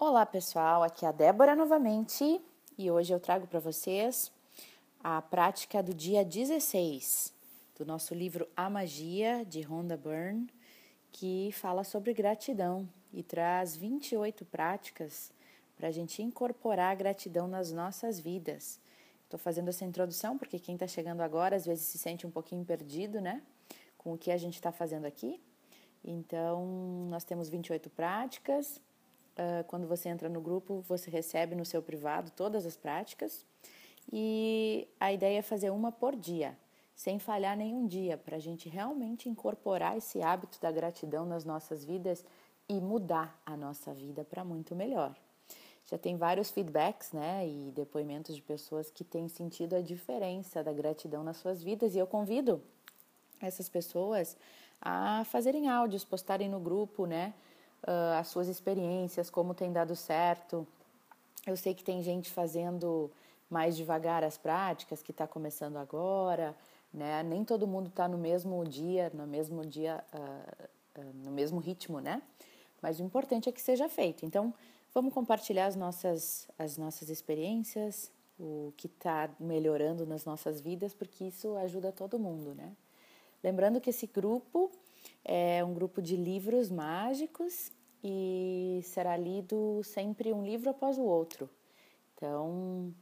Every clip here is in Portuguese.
Olá pessoal, aqui é a Débora novamente e hoje eu trago para vocês a prática do dia 16 do nosso livro A Magia de Rhonda Byrne, que fala sobre gratidão e traz 28 práticas para a gente incorporar a gratidão nas nossas vidas. Estou fazendo essa introdução porque quem está chegando agora às vezes se sente um pouquinho perdido, né? Com o que a gente está fazendo aqui. Então, nós temos 28 práticas uh, quando você entra no grupo, você recebe no seu privado todas as práticas. E a ideia é fazer uma por dia, sem falhar nenhum dia, para a gente realmente incorporar esse hábito da gratidão nas nossas vidas e mudar a nossa vida para muito melhor. Já tem vários feedbacks, né, e depoimentos de pessoas que têm sentido a diferença da gratidão nas suas vidas, e eu convido essas pessoas a fazerem áudios, postarem no grupo, né, uh, as suas experiências, como tem dado certo. Eu sei que tem gente fazendo mais devagar as práticas, que está começando agora, né? Nem todo mundo está no mesmo dia, no mesmo dia, uh, uh, no mesmo ritmo, né? Mas o importante é que seja feito. Então, vamos compartilhar as nossas, as nossas experiências, o que está melhorando nas nossas vidas, porque isso ajuda todo mundo, né? Lembrando que esse grupo é um grupo de livros mágicos e será lido sempre um livro após o outro. Então,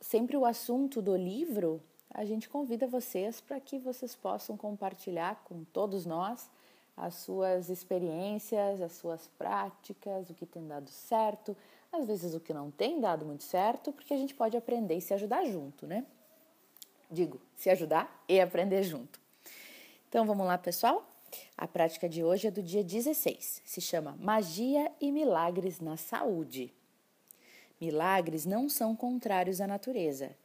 sempre o assunto do livro, a gente convida vocês para que vocês possam compartilhar com todos nós as suas experiências, as suas práticas, o que tem dado certo, às vezes o que não tem dado muito certo, porque a gente pode aprender e se ajudar junto, né? Digo, se ajudar e aprender junto. Então vamos lá, pessoal? A prática de hoje é do dia 16. Se chama Magia e Milagres na Saúde. Milagres não são contrários à natureza,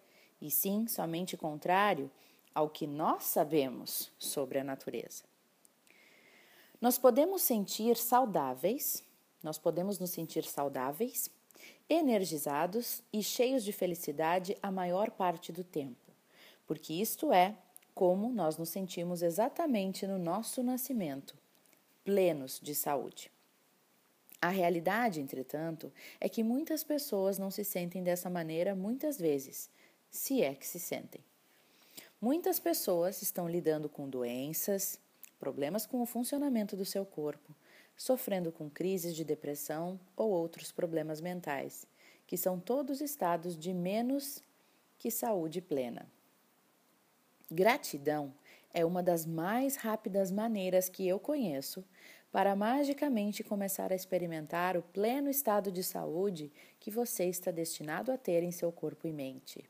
e sim somente contrário ao que nós sabemos sobre a natureza. Nós podemos sentir saudáveis, nós podemos nos sentir saudáveis, energizados e cheios de felicidade a maior parte do tempo, porque isto é como nós nos sentimos exatamente no nosso nascimento, plenos de saúde. A realidade, entretanto, é que muitas pessoas não se sentem dessa maneira muitas vezes, se é que se sentem. Muitas pessoas estão lidando com doenças, problemas com o funcionamento do seu corpo, sofrendo com crises de depressão ou outros problemas mentais, que são todos estados de menos que saúde plena. Gratidão é uma das mais rápidas maneiras que eu conheço para magicamente começar a experimentar o pleno estado de saúde que você está destinado a ter em seu corpo e mente.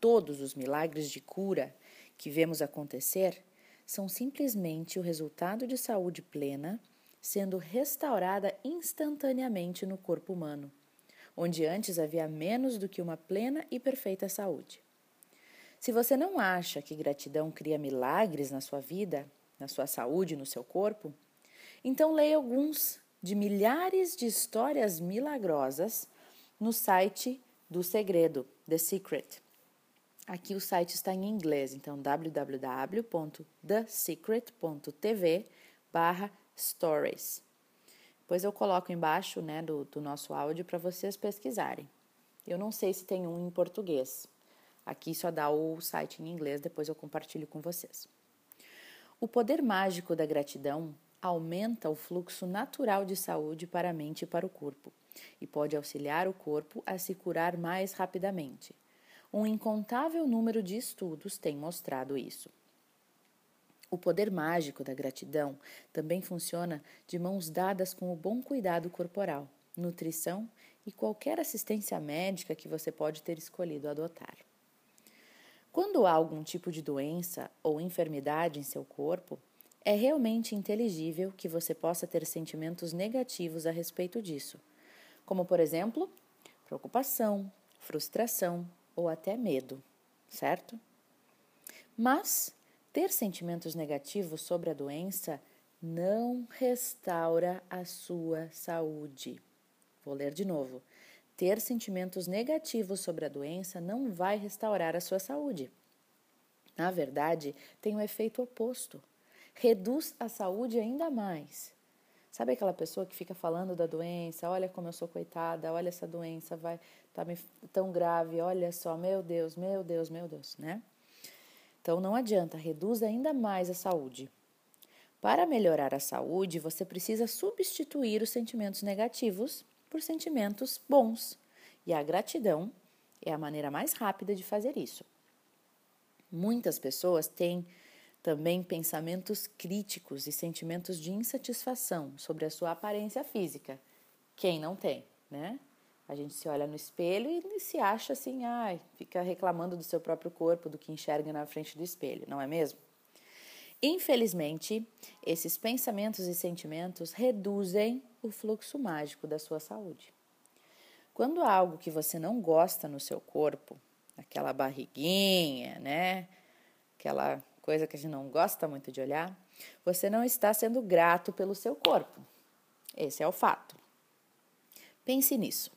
Todos os milagres de cura que vemos acontecer são simplesmente o resultado de saúde plena sendo restaurada instantaneamente no corpo humano, onde antes havia menos do que uma plena e perfeita saúde. Se você não acha que gratidão cria milagres na sua vida, na sua saúde, no seu corpo, então leia alguns de milhares de histórias milagrosas no site do Segredo, The Secret. Aqui o site está em inglês, então www.thesecret.tv barra stories. Depois eu coloco embaixo né, do, do nosso áudio para vocês pesquisarem. Eu não sei se tem um em português, Aqui só dá o site em inglês, depois eu compartilho com vocês. O poder mágico da gratidão aumenta o fluxo natural de saúde para a mente e para o corpo e pode auxiliar o corpo a se curar mais rapidamente. Um incontável número de estudos tem mostrado isso. O poder mágico da gratidão também funciona de mãos dadas com o bom cuidado corporal, nutrição e qualquer assistência médica que você pode ter escolhido adotar. Quando há algum tipo de doença ou enfermidade em seu corpo, é realmente inteligível que você possa ter sentimentos negativos a respeito disso, como, por exemplo, preocupação, frustração ou até medo, certo? Mas ter sentimentos negativos sobre a doença não restaura a sua saúde. Vou ler de novo. Ter sentimentos negativos sobre a doença não vai restaurar a sua saúde. Na verdade, tem o um efeito oposto. Reduz a saúde ainda mais. Sabe aquela pessoa que fica falando da doença? Olha como eu sou coitada, olha essa doença vai tá me, tão grave, olha só, meu Deus, meu Deus, meu Deus, né? Então não adianta, reduz ainda mais a saúde. Para melhorar a saúde, você precisa substituir os sentimentos negativos por sentimentos bons. E a gratidão é a maneira mais rápida de fazer isso. Muitas pessoas têm também pensamentos críticos e sentimentos de insatisfação sobre a sua aparência física. Quem não tem, né? A gente se olha no espelho e se acha assim, ai, fica reclamando do seu próprio corpo, do que enxerga na frente do espelho, não é mesmo? Infelizmente, esses pensamentos e sentimentos reduzem o fluxo mágico da sua saúde. Quando há algo que você não gosta no seu corpo, aquela barriguinha, né? Aquela coisa que a gente não gosta muito de olhar, você não está sendo grato pelo seu corpo. Esse é o fato. Pense nisso.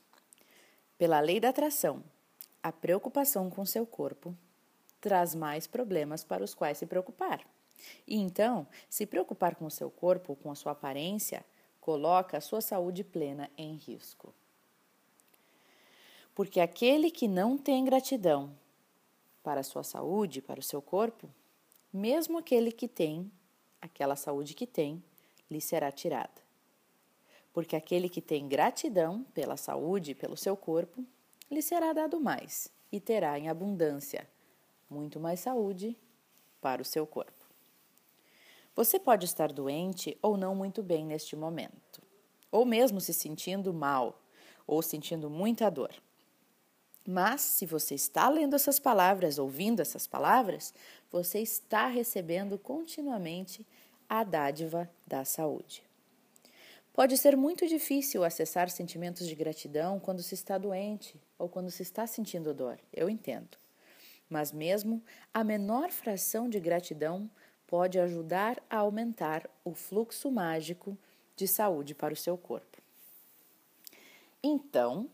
Pela lei da atração, a preocupação com seu corpo traz mais problemas para os quais se preocupar. E então, se preocupar com o seu corpo, com a sua aparência, coloca a sua saúde plena em risco. Porque aquele que não tem gratidão para a sua saúde, para o seu corpo, mesmo aquele que tem aquela saúde que tem, lhe será tirada. Porque aquele que tem gratidão pela saúde pelo seu corpo, lhe será dado mais e terá em abundância muito mais saúde para o seu corpo. Você pode estar doente ou não muito bem neste momento, ou mesmo se sentindo mal ou sentindo muita dor. Mas se você está lendo essas palavras, ouvindo essas palavras, você está recebendo continuamente a dádiva da saúde. Pode ser muito difícil acessar sentimentos de gratidão quando se está doente ou quando se está sentindo dor, eu entendo. Mas mesmo a menor fração de gratidão pode ajudar a aumentar o fluxo mágico de saúde para o seu corpo. Então,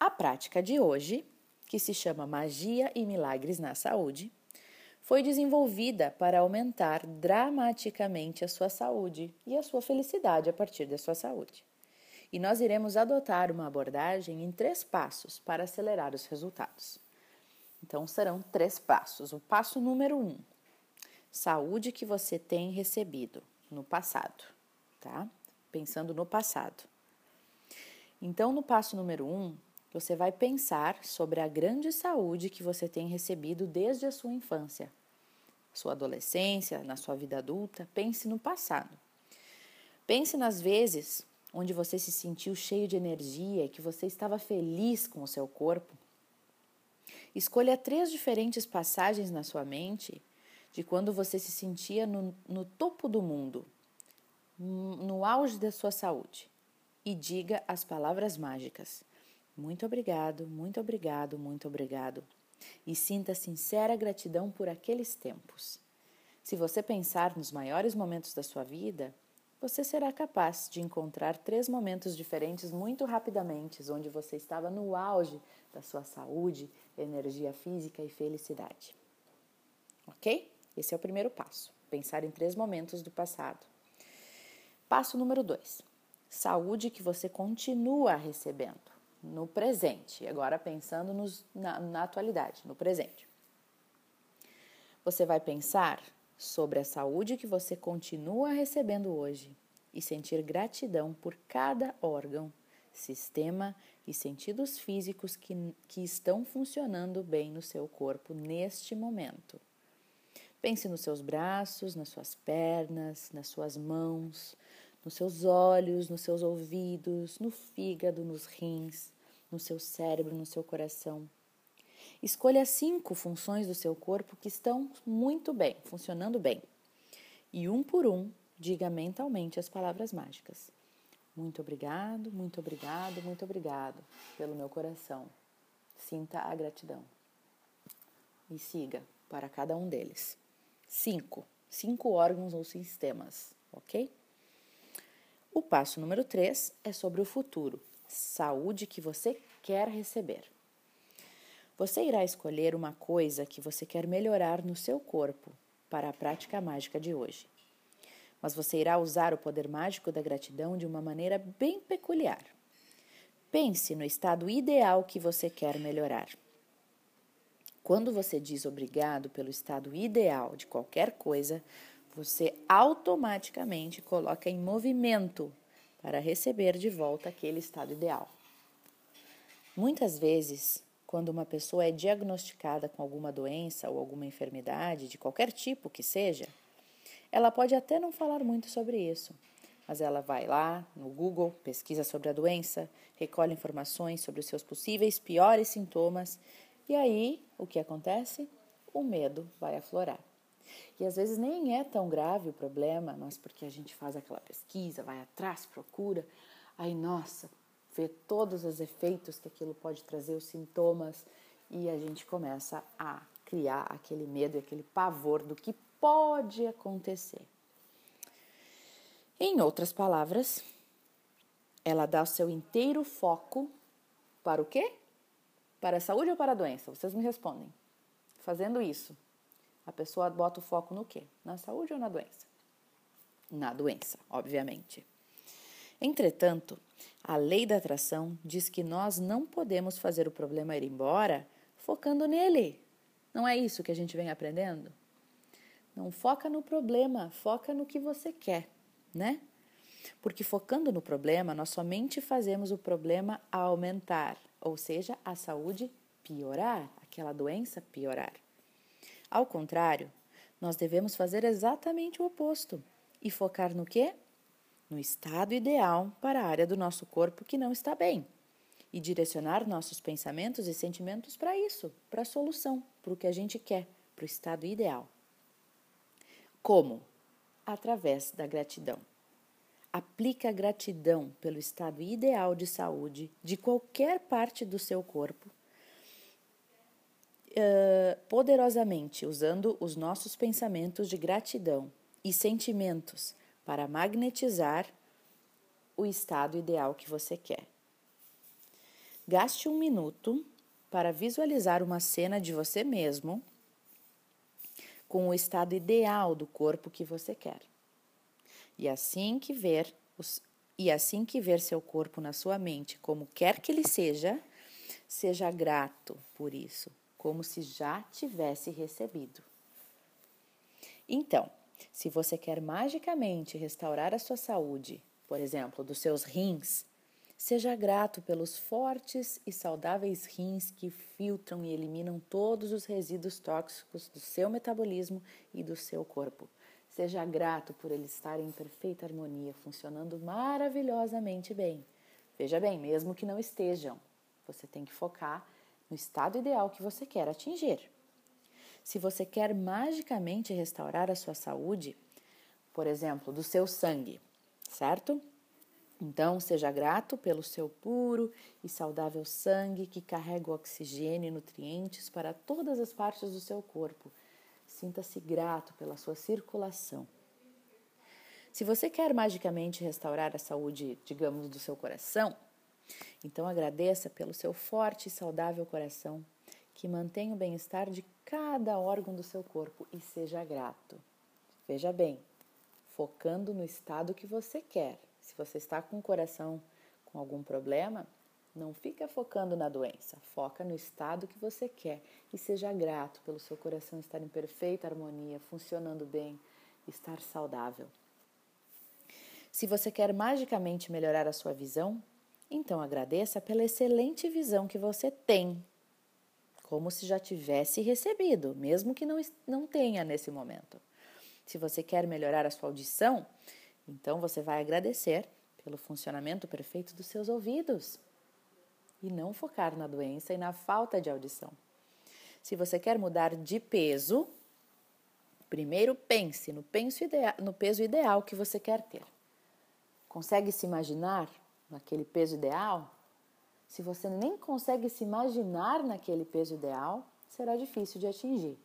a prática de hoje, que se chama Magia e Milagres na Saúde, foi desenvolvida para aumentar dramaticamente a sua saúde e a sua felicidade a partir da sua saúde. E nós iremos adotar uma abordagem em três passos para acelerar os resultados. Então, serão três passos. O passo número um: saúde que você tem recebido no passado, tá? Pensando no passado. Então, no passo número um, você vai pensar sobre a grande saúde que você tem recebido desde a sua infância, sua adolescência, na sua vida adulta. Pense no passado. Pense nas vezes onde você se sentiu cheio de energia e que você estava feliz com o seu corpo. Escolha três diferentes passagens na sua mente de quando você se sentia no, no topo do mundo, no auge da sua saúde, e diga as palavras mágicas. Muito obrigado, muito obrigado, muito obrigado. E sinta sincera gratidão por aqueles tempos. Se você pensar nos maiores momentos da sua vida, você será capaz de encontrar três momentos diferentes muito rapidamente, onde você estava no auge da sua saúde, energia física e felicidade. Ok? Esse é o primeiro passo. Pensar em três momentos do passado. Passo número dois: saúde que você continua recebendo no presente, agora pensando nos, na, na atualidade, no presente. Você vai pensar sobre a saúde que você continua recebendo hoje e sentir gratidão por cada órgão, sistema e sentidos físicos que, que estão funcionando bem no seu corpo neste momento. Pense nos seus braços, nas suas pernas, nas suas mãos, nos seus olhos, nos seus ouvidos, no fígado, nos rins, no seu cérebro, no seu coração. Escolha cinco funções do seu corpo que estão muito bem, funcionando bem. E um por um, diga mentalmente as palavras mágicas. Muito obrigado, muito obrigado, muito obrigado pelo meu coração. Sinta a gratidão. E siga para cada um deles. Cinco. Cinco órgãos ou sistemas, ok? O passo número 3 é sobre o futuro, saúde que você quer receber. Você irá escolher uma coisa que você quer melhorar no seu corpo para a prática mágica de hoje. mas você irá usar o poder mágico da gratidão de uma maneira bem peculiar. Pense no estado ideal que você quer melhorar. Quando você diz obrigado pelo estado ideal de qualquer coisa, você automaticamente coloca em movimento para receber de volta aquele estado ideal. Muitas vezes, quando uma pessoa é diagnosticada com alguma doença ou alguma enfermidade, de qualquer tipo que seja, ela pode até não falar muito sobre isso, mas ela vai lá no Google, pesquisa sobre a doença, recolhe informações sobre os seus possíveis piores sintomas e aí o que acontece? O medo vai aflorar. E às vezes nem é tão grave o problema, mas porque a gente faz aquela pesquisa, vai atrás, procura, aí nossa, vê todos os efeitos que aquilo pode trazer, os sintomas, e a gente começa a criar aquele medo e aquele pavor do que pode acontecer. Em outras palavras, ela dá o seu inteiro foco para o quê? Para a saúde ou para a doença? Vocês me respondem. Fazendo isso, a pessoa bota o foco no quê? Na saúde ou na doença? Na doença, obviamente. Entretanto, a lei da atração diz que nós não podemos fazer o problema ir embora focando nele. Não é isso que a gente vem aprendendo? Não foca no problema, foca no que você quer né? Porque focando no problema, nós somente fazemos o problema aumentar, ou seja, a saúde piorar, aquela doença piorar. Ao contrário, nós devemos fazer exatamente o oposto e focar no quê? No estado ideal para a área do nosso corpo que não está bem e direcionar nossos pensamentos e sentimentos para isso, para a solução, para o que a gente quer, para o estado ideal. Como? através da gratidão. Aplica gratidão pelo estado ideal de saúde de qualquer parte do seu corpo, uh, poderosamente usando os nossos pensamentos de gratidão e sentimentos para magnetizar o estado ideal que você quer. Gaste um minuto para visualizar uma cena de você mesmo com o estado ideal do corpo que você quer. E assim que ver os, e assim que ver seu corpo na sua mente, como quer que ele seja, seja grato por isso, como se já tivesse recebido. Então, se você quer magicamente restaurar a sua saúde, por exemplo, dos seus rins, Seja grato pelos fortes e saudáveis rins que filtram e eliminam todos os resíduos tóxicos do seu metabolismo e do seu corpo. Seja grato por eles estarem em perfeita harmonia, funcionando maravilhosamente bem. Veja bem, mesmo que não estejam, você tem que focar no estado ideal que você quer atingir. Se você quer magicamente restaurar a sua saúde, por exemplo, do seu sangue, certo? Então, seja grato pelo seu puro e saudável sangue que carrega oxigênio e nutrientes para todas as partes do seu corpo. Sinta-se grato pela sua circulação. Se você quer magicamente restaurar a saúde, digamos, do seu coração, então agradeça pelo seu forte e saudável coração que mantém o bem-estar de cada órgão do seu corpo e seja grato. Veja bem, focando no estado que você quer se você está com o coração com algum problema, não fica focando na doença, foca no estado que você quer e seja grato pelo seu coração estar em perfeita harmonia, funcionando bem, estar saudável. Se você quer magicamente melhorar a sua visão, então agradeça pela excelente visão que você tem, como se já tivesse recebido, mesmo que não, não tenha nesse momento. Se você quer melhorar a sua audição, então você vai agradecer pelo funcionamento perfeito dos seus ouvidos e não focar na doença e na falta de audição. Se você quer mudar de peso, primeiro pense no, ideal, no peso ideal que você quer ter. Consegue se imaginar naquele peso ideal? Se você nem consegue se imaginar naquele peso ideal, será difícil de atingir.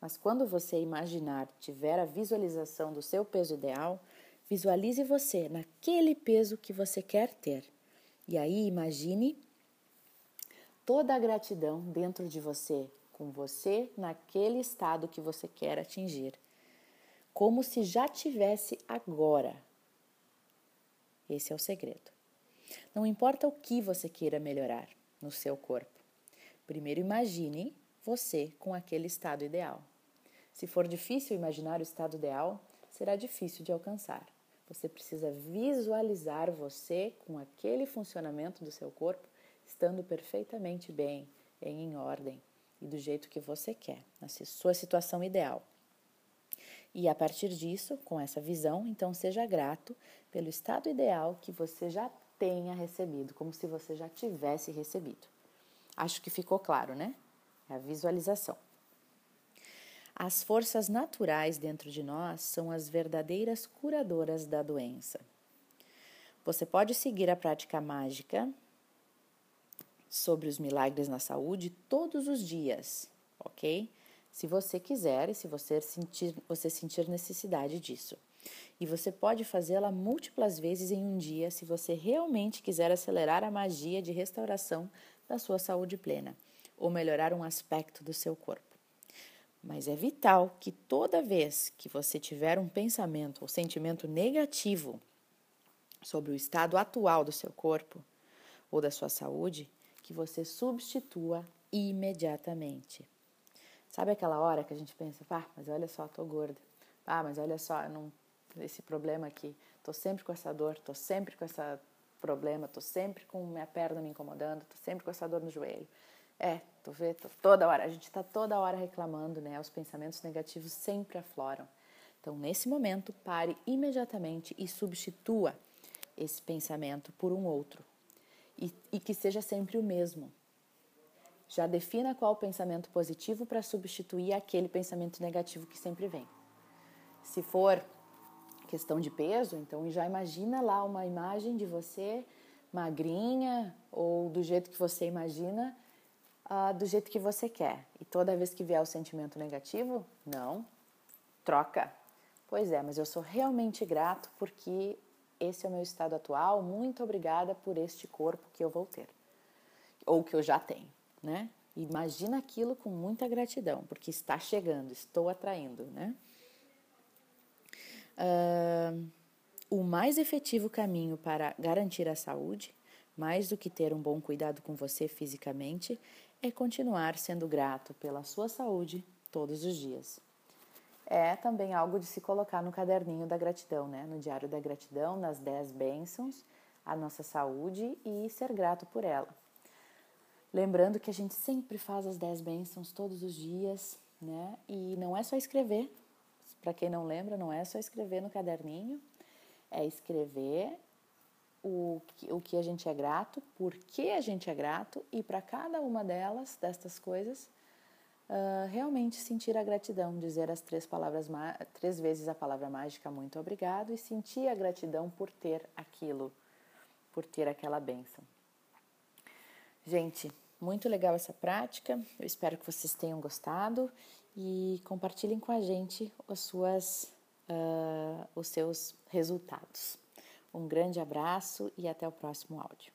Mas quando você imaginar, tiver a visualização do seu peso ideal, Visualize você naquele peso que você quer ter. E aí imagine toda a gratidão dentro de você, com você naquele estado que você quer atingir. como se já tivesse agora. Esse é o segredo. Não importa o que você queira melhorar no seu corpo. Primeiro imagine você com aquele estado ideal. Se for difícil imaginar o estado ideal, será difícil de alcançar. Você precisa visualizar você com aquele funcionamento do seu corpo estando perfeitamente bem, em ordem e do jeito que você quer, na sua situação ideal. E a partir disso, com essa visão, então seja grato pelo estado ideal que você já tenha recebido, como se você já tivesse recebido. Acho que ficou claro, né? É a visualização. As forças naturais dentro de nós são as verdadeiras curadoras da doença. Você pode seguir a prática mágica sobre os milagres na saúde todos os dias, ok? Se você quiser e se você sentir, você sentir necessidade disso. E você pode fazê-la múltiplas vezes em um dia se você realmente quiser acelerar a magia de restauração da sua saúde plena ou melhorar um aspecto do seu corpo. Mas é vital que toda vez que você tiver um pensamento ou sentimento negativo sobre o estado atual do seu corpo ou da sua saúde, que você substitua imediatamente. Sabe aquela hora que a gente pensa, ah, mas olha só, tô gorda. Ah, mas olha só, não, esse problema aqui, tô sempre com essa dor, tô sempre com esse problema, tô sempre com minha perna me incomodando, tô sempre com essa dor no joelho. É, tu vê, toda hora, a gente está toda hora reclamando, né? Os pensamentos negativos sempre afloram. Então, nesse momento, pare imediatamente e substitua esse pensamento por um outro. E, e que seja sempre o mesmo. Já defina qual pensamento positivo para substituir aquele pensamento negativo que sempre vem. Se for questão de peso, então já imagina lá uma imagem de você magrinha ou do jeito que você imagina uh, do jeito que você quer. E toda vez que vier o sentimento negativo, não, troca. Pois é, mas eu sou realmente grato porque esse é o meu estado atual. Muito obrigada por este corpo que eu vou ter, ou que eu já tenho, né? Imagina aquilo com muita gratidão, porque está chegando, estou atraindo, né? Uh, o mais efetivo caminho para garantir a saúde, mais do que ter um bom cuidado com você fisicamente, é continuar sendo grato pela sua saúde todos os dias. É também algo de se colocar no caderninho da gratidão, né? no diário da gratidão, nas 10 bênçãos, a nossa saúde e ser grato por ela. Lembrando que a gente sempre faz as 10 bênçãos todos os dias, né? E não é só escrever, para quem não lembra, não é só escrever no caderninho, é escrever o que, o que a gente é grato, por que a gente é grato e para cada uma delas, destas coisas, uh, realmente sentir a gratidão, dizer as três palavras, três vezes a palavra mágica muito obrigado e sentir a gratidão por ter aquilo, por ter aquela benção. Gente, muito legal essa prática. Eu espero que vocês tenham gostado e compartilhem com a gente as suas, uh, os seus resultados. Um grande abraço e até o próximo áudio.